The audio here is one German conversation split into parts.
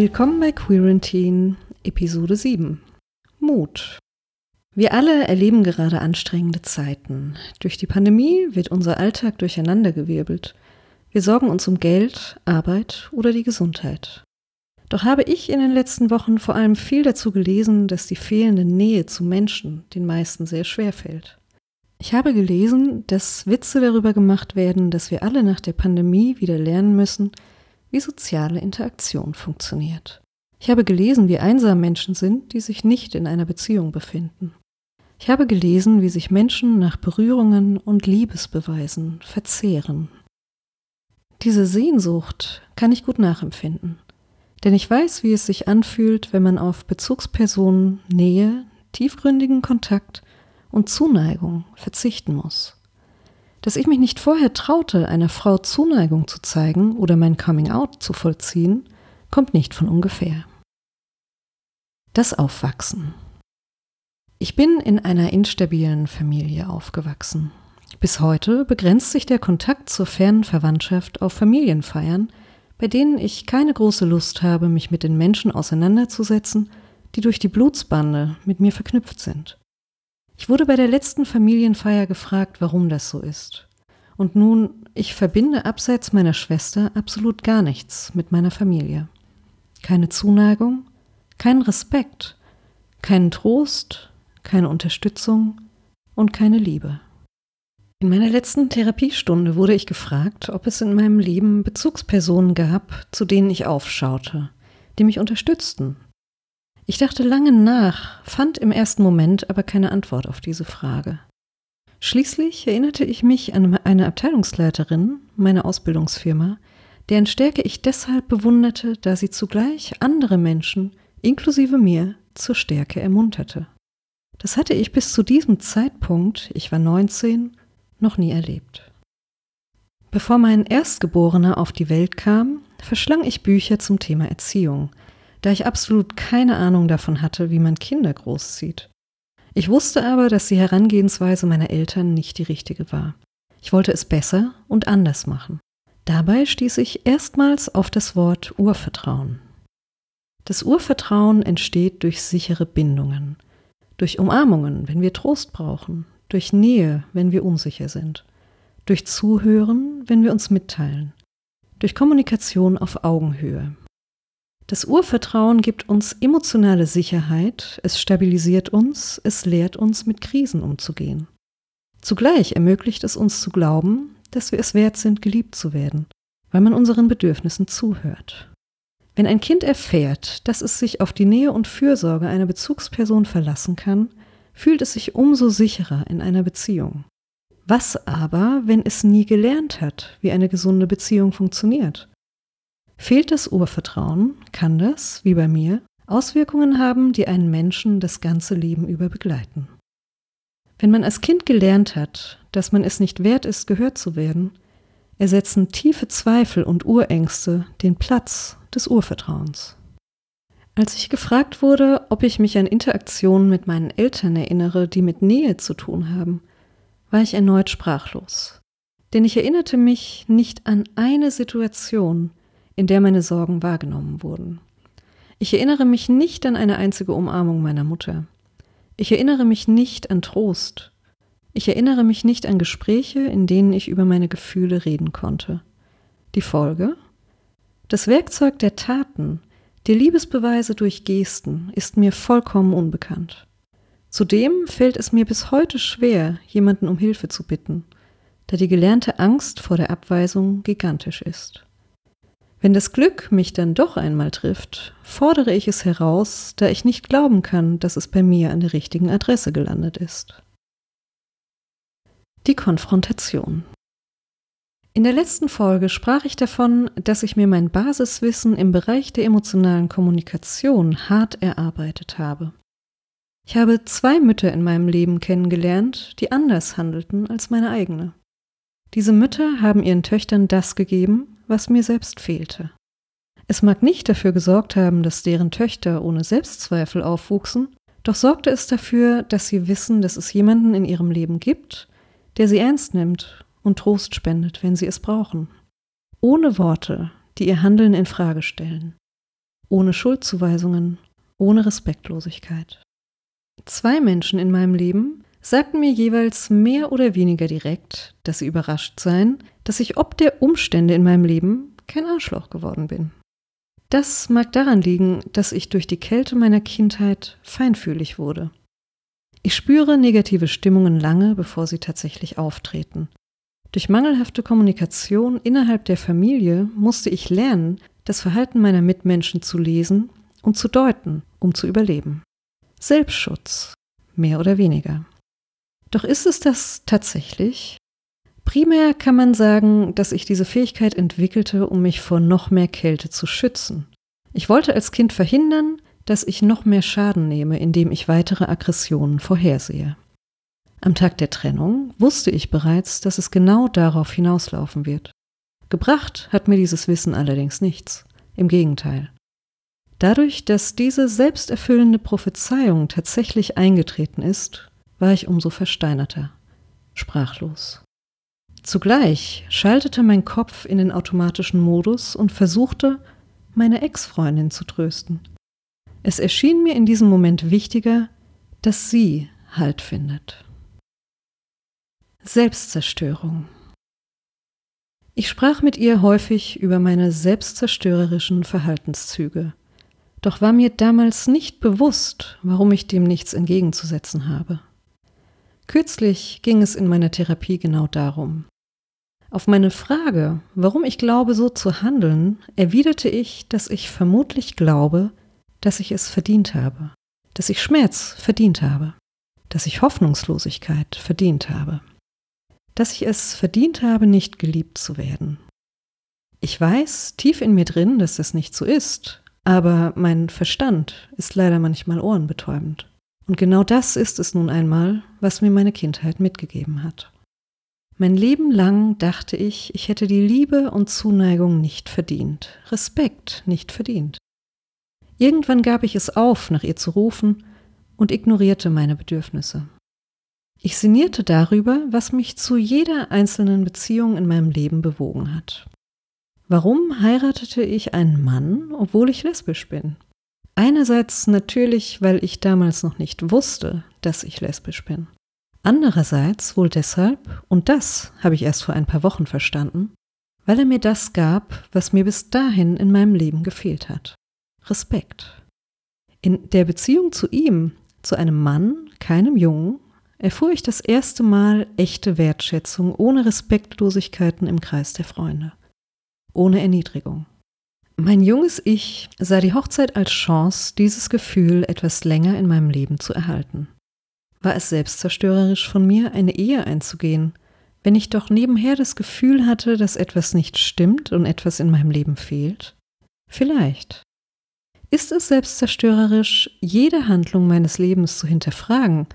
Willkommen bei Quarantine, Episode 7. Mut. Wir alle erleben gerade anstrengende Zeiten. Durch die Pandemie wird unser Alltag durcheinandergewirbelt. Wir sorgen uns um Geld, Arbeit oder die Gesundheit. Doch habe ich in den letzten Wochen vor allem viel dazu gelesen, dass die fehlende Nähe zu Menschen den meisten sehr schwer fällt. Ich habe gelesen, dass Witze darüber gemacht werden, dass wir alle nach der Pandemie wieder lernen müssen, wie soziale Interaktion funktioniert. Ich habe gelesen, wie einsam Menschen sind, die sich nicht in einer Beziehung befinden. Ich habe gelesen, wie sich Menschen nach Berührungen und Liebesbeweisen verzehren. Diese Sehnsucht kann ich gut nachempfinden, denn ich weiß, wie es sich anfühlt, wenn man auf Bezugspersonen, Nähe, tiefgründigen Kontakt und Zuneigung verzichten muss. Dass ich mich nicht vorher traute, einer Frau Zuneigung zu zeigen oder mein Coming-out zu vollziehen, kommt nicht von ungefähr. Das Aufwachsen. Ich bin in einer instabilen Familie aufgewachsen. Bis heute begrenzt sich der Kontakt zur fernen Verwandtschaft auf Familienfeiern, bei denen ich keine große Lust habe, mich mit den Menschen auseinanderzusetzen, die durch die Blutsbande mit mir verknüpft sind. Ich wurde bei der letzten Familienfeier gefragt, warum das so ist. Und nun, ich verbinde abseits meiner Schwester absolut gar nichts mit meiner Familie. Keine Zuneigung, keinen Respekt, keinen Trost, keine Unterstützung und keine Liebe. In meiner letzten Therapiestunde wurde ich gefragt, ob es in meinem Leben Bezugspersonen gab, zu denen ich aufschaute, die mich unterstützten, ich dachte lange nach, fand im ersten Moment aber keine Antwort auf diese Frage. Schließlich erinnerte ich mich an eine Abteilungsleiterin meiner Ausbildungsfirma, deren Stärke ich deshalb bewunderte, da sie zugleich andere Menschen, inklusive mir, zur Stärke ermunterte. Das hatte ich bis zu diesem Zeitpunkt, ich war 19, noch nie erlebt. Bevor mein Erstgeborener auf die Welt kam, verschlang ich Bücher zum Thema Erziehung, da ich absolut keine Ahnung davon hatte, wie man Kinder großzieht. Ich wusste aber, dass die Herangehensweise meiner Eltern nicht die richtige war. Ich wollte es besser und anders machen. Dabei stieß ich erstmals auf das Wort Urvertrauen. Das Urvertrauen entsteht durch sichere Bindungen, durch Umarmungen, wenn wir Trost brauchen, durch Nähe, wenn wir unsicher sind, durch Zuhören, wenn wir uns mitteilen, durch Kommunikation auf Augenhöhe, das Urvertrauen gibt uns emotionale Sicherheit, es stabilisiert uns, es lehrt uns, mit Krisen umzugehen. Zugleich ermöglicht es uns zu glauben, dass wir es wert sind, geliebt zu werden, weil man unseren Bedürfnissen zuhört. Wenn ein Kind erfährt, dass es sich auf die Nähe und Fürsorge einer Bezugsperson verlassen kann, fühlt es sich umso sicherer in einer Beziehung. Was aber, wenn es nie gelernt hat, wie eine gesunde Beziehung funktioniert? Fehlt das Urvertrauen, kann das, wie bei mir, Auswirkungen haben, die einen Menschen das ganze Leben über begleiten. Wenn man als Kind gelernt hat, dass man es nicht wert ist, gehört zu werden, ersetzen tiefe Zweifel und Urängste den Platz des Urvertrauens. Als ich gefragt wurde, ob ich mich an Interaktionen mit meinen Eltern erinnere, die mit Nähe zu tun haben, war ich erneut sprachlos. Denn ich erinnerte mich nicht an eine Situation, in der meine Sorgen wahrgenommen wurden. Ich erinnere mich nicht an eine einzige Umarmung meiner Mutter. Ich erinnere mich nicht an Trost. Ich erinnere mich nicht an Gespräche, in denen ich über meine Gefühle reden konnte. Die Folge? Das Werkzeug der Taten, der Liebesbeweise durch Gesten, ist mir vollkommen unbekannt. Zudem fällt es mir bis heute schwer, jemanden um Hilfe zu bitten, da die gelernte Angst vor der Abweisung gigantisch ist. Wenn das Glück mich dann doch einmal trifft, fordere ich es heraus, da ich nicht glauben kann, dass es bei mir an der richtigen Adresse gelandet ist. Die Konfrontation. In der letzten Folge sprach ich davon, dass ich mir mein Basiswissen im Bereich der emotionalen Kommunikation hart erarbeitet habe. Ich habe zwei Mütter in meinem Leben kennengelernt, die anders handelten als meine eigene. Diese Mütter haben ihren Töchtern das gegeben, was mir selbst fehlte. Es mag nicht dafür gesorgt haben, dass deren Töchter ohne Selbstzweifel aufwuchsen, doch sorgte es dafür, dass sie wissen, dass es jemanden in ihrem Leben gibt, der sie ernst nimmt und Trost spendet, wenn sie es brauchen. Ohne Worte, die ihr Handeln in Frage stellen. ohne Schuldzuweisungen, ohne Respektlosigkeit. Zwei Menschen in meinem Leben sagten mir jeweils mehr oder weniger direkt, dass sie überrascht seien, dass ich ob der Umstände in meinem Leben kein Arschloch geworden bin. Das mag daran liegen, dass ich durch die Kälte meiner Kindheit feinfühlig wurde. Ich spüre negative Stimmungen lange, bevor sie tatsächlich auftreten. Durch mangelhafte Kommunikation innerhalb der Familie musste ich lernen, das Verhalten meiner Mitmenschen zu lesen und zu deuten, um zu überleben. Selbstschutz, mehr oder weniger. Doch ist es das tatsächlich? Primär kann man sagen, dass ich diese Fähigkeit entwickelte, um mich vor noch mehr Kälte zu schützen. Ich wollte als Kind verhindern, dass ich noch mehr Schaden nehme, indem ich weitere Aggressionen vorhersehe. Am Tag der Trennung wusste ich bereits, dass es genau darauf hinauslaufen wird. Gebracht hat mir dieses Wissen allerdings nichts. Im Gegenteil. Dadurch, dass diese selbsterfüllende Prophezeiung tatsächlich eingetreten ist, war ich umso versteinerter, sprachlos. Zugleich schaltete mein Kopf in den automatischen Modus und versuchte, meine Ex-Freundin zu trösten. Es erschien mir in diesem Moment wichtiger, dass sie Halt findet. Selbstzerstörung. Ich sprach mit ihr häufig über meine selbstzerstörerischen Verhaltenszüge, doch war mir damals nicht bewusst, warum ich dem nichts entgegenzusetzen habe. Kürzlich ging es in meiner Therapie genau darum. Auf meine Frage, warum ich glaube, so zu handeln, erwiderte ich, dass ich vermutlich glaube, dass ich es verdient habe, dass ich Schmerz verdient habe, dass ich Hoffnungslosigkeit verdient habe, dass ich es verdient habe, nicht geliebt zu werden. Ich weiß tief in mir drin, dass das nicht so ist, aber mein Verstand ist leider manchmal ohrenbetäubend. Und genau das ist es nun einmal, was mir meine Kindheit mitgegeben hat. Mein Leben lang dachte ich, ich hätte die Liebe und Zuneigung nicht verdient, Respekt nicht verdient. Irgendwann gab ich es auf, nach ihr zu rufen und ignorierte meine Bedürfnisse. Ich sinnierte darüber, was mich zu jeder einzelnen Beziehung in meinem Leben bewogen hat. Warum heiratete ich einen Mann, obwohl ich lesbisch bin? Einerseits natürlich, weil ich damals noch nicht wusste, dass ich lesbisch bin. Andererseits wohl deshalb, und das habe ich erst vor ein paar Wochen verstanden, weil er mir das gab, was mir bis dahin in meinem Leben gefehlt hat. Respekt. In der Beziehung zu ihm, zu einem Mann, keinem Jungen, erfuhr ich das erste Mal echte Wertschätzung ohne Respektlosigkeiten im Kreis der Freunde. Ohne Erniedrigung. Mein junges Ich sah die Hochzeit als Chance, dieses Gefühl etwas länger in meinem Leben zu erhalten. War es selbstzerstörerisch von mir, eine Ehe einzugehen, wenn ich doch nebenher das Gefühl hatte, dass etwas nicht stimmt und etwas in meinem Leben fehlt? Vielleicht. Ist es selbstzerstörerisch, jede Handlung meines Lebens zu hinterfragen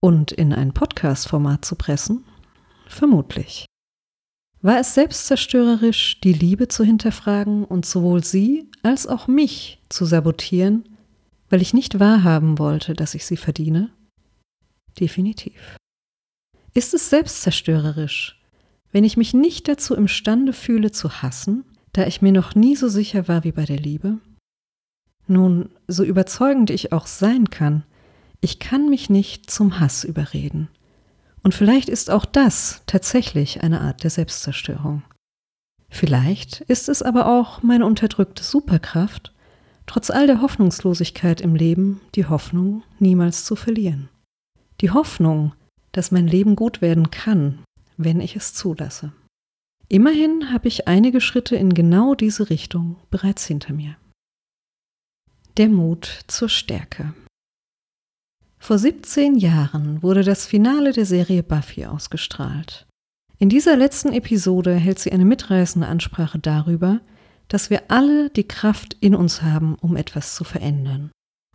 und in ein Podcast-Format zu pressen? Vermutlich. War es selbstzerstörerisch, die Liebe zu hinterfragen und sowohl sie als auch mich zu sabotieren, weil ich nicht wahrhaben wollte, dass ich sie verdiene? Definitiv. Ist es selbstzerstörerisch, wenn ich mich nicht dazu imstande fühle zu hassen, da ich mir noch nie so sicher war wie bei der Liebe? Nun, so überzeugend ich auch sein kann, ich kann mich nicht zum Hass überreden. Und vielleicht ist auch das tatsächlich eine Art der Selbstzerstörung. Vielleicht ist es aber auch meine unterdrückte Superkraft, trotz all der Hoffnungslosigkeit im Leben die Hoffnung niemals zu verlieren. Die Hoffnung, dass mein Leben gut werden kann, wenn ich es zulasse. Immerhin habe ich einige Schritte in genau diese Richtung bereits hinter mir. Der Mut zur Stärke. Vor 17 Jahren wurde das Finale der Serie Buffy ausgestrahlt. In dieser letzten Episode hält sie eine mitreißende Ansprache darüber, dass wir alle die Kraft in uns haben, um etwas zu verändern,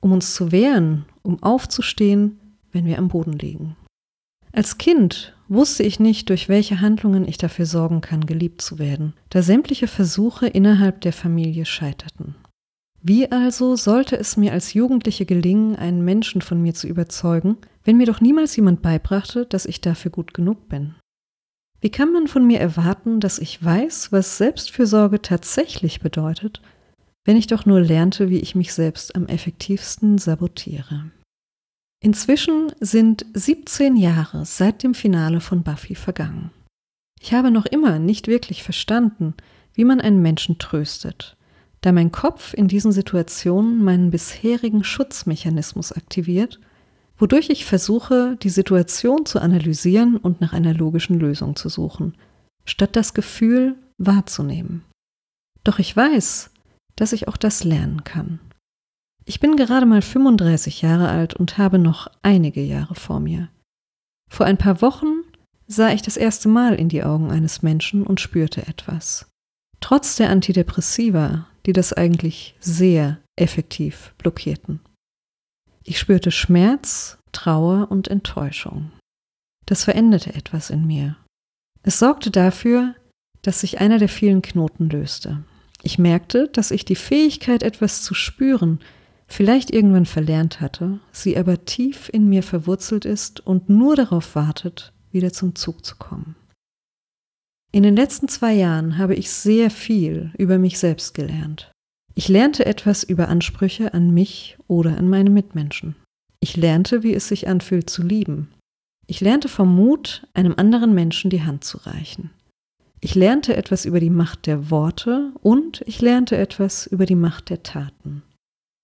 um uns zu wehren, um aufzustehen, wenn wir am Boden liegen. Als Kind wusste ich nicht, durch welche Handlungen ich dafür sorgen kann, geliebt zu werden, da sämtliche Versuche innerhalb der Familie scheiterten. Wie also sollte es mir als Jugendliche gelingen, einen Menschen von mir zu überzeugen, wenn mir doch niemals jemand beibrachte, dass ich dafür gut genug bin? Wie kann man von mir erwarten, dass ich weiß, was Selbstfürsorge tatsächlich bedeutet, Wenn ich doch nur lernte, wie ich mich selbst am effektivsten sabotiere. Inzwischen sind 17 Jahre seit dem Finale von Buffy vergangen. Ich habe noch immer nicht wirklich verstanden, wie man einen Menschen tröstet, da mein Kopf in diesen Situationen meinen bisherigen Schutzmechanismus aktiviert, wodurch ich versuche, die Situation zu analysieren und nach einer logischen Lösung zu suchen, statt das Gefühl wahrzunehmen. Doch ich weiß, dass ich auch das lernen kann. Ich bin gerade mal 35 Jahre alt und habe noch einige Jahre vor mir. Vor ein paar Wochen sah ich das erste Mal in die Augen eines Menschen und spürte etwas. Trotz der Antidepressiva, die das eigentlich sehr effektiv blockierten. Ich spürte Schmerz, Trauer und Enttäuschung. Das veränderte etwas in mir. Es sorgte dafür, dass sich einer der vielen Knoten löste. Ich merkte, dass ich die Fähigkeit, etwas zu spüren, vielleicht irgendwann verlernt hatte, sie aber tief in mir verwurzelt ist und nur darauf wartet, wieder zum Zug zu kommen. In den letzten zwei Jahren habe ich sehr viel über mich selbst gelernt. Ich lernte etwas über Ansprüche an mich oder an meine Mitmenschen. Ich lernte, wie es sich anfühlt zu lieben. Ich lernte vom Mut, einem anderen Menschen die Hand zu reichen. Ich lernte etwas über die Macht der Worte und ich lernte etwas über die Macht der Taten.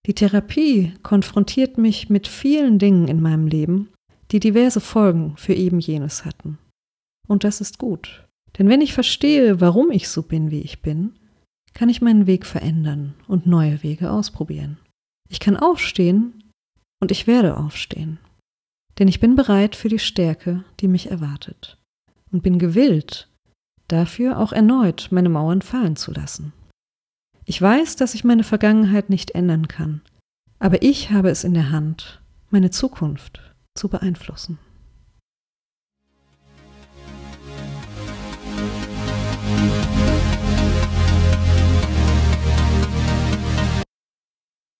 Die Therapie konfrontiert mich mit vielen Dingen in meinem Leben, die diverse Folgen für eben jenes hatten. Und das ist gut. Denn wenn ich verstehe, warum ich so bin, wie ich bin, kann ich meinen Weg verändern und neue Wege ausprobieren. Ich kann aufstehen und ich werde aufstehen. Denn ich bin bereit für die Stärke, die mich erwartet. Und bin gewillt, dafür auch erneut meine Mauern fallen zu lassen. Ich weiß, dass ich meine Vergangenheit nicht ändern kann, aber ich habe es in der Hand, meine Zukunft zu beeinflussen.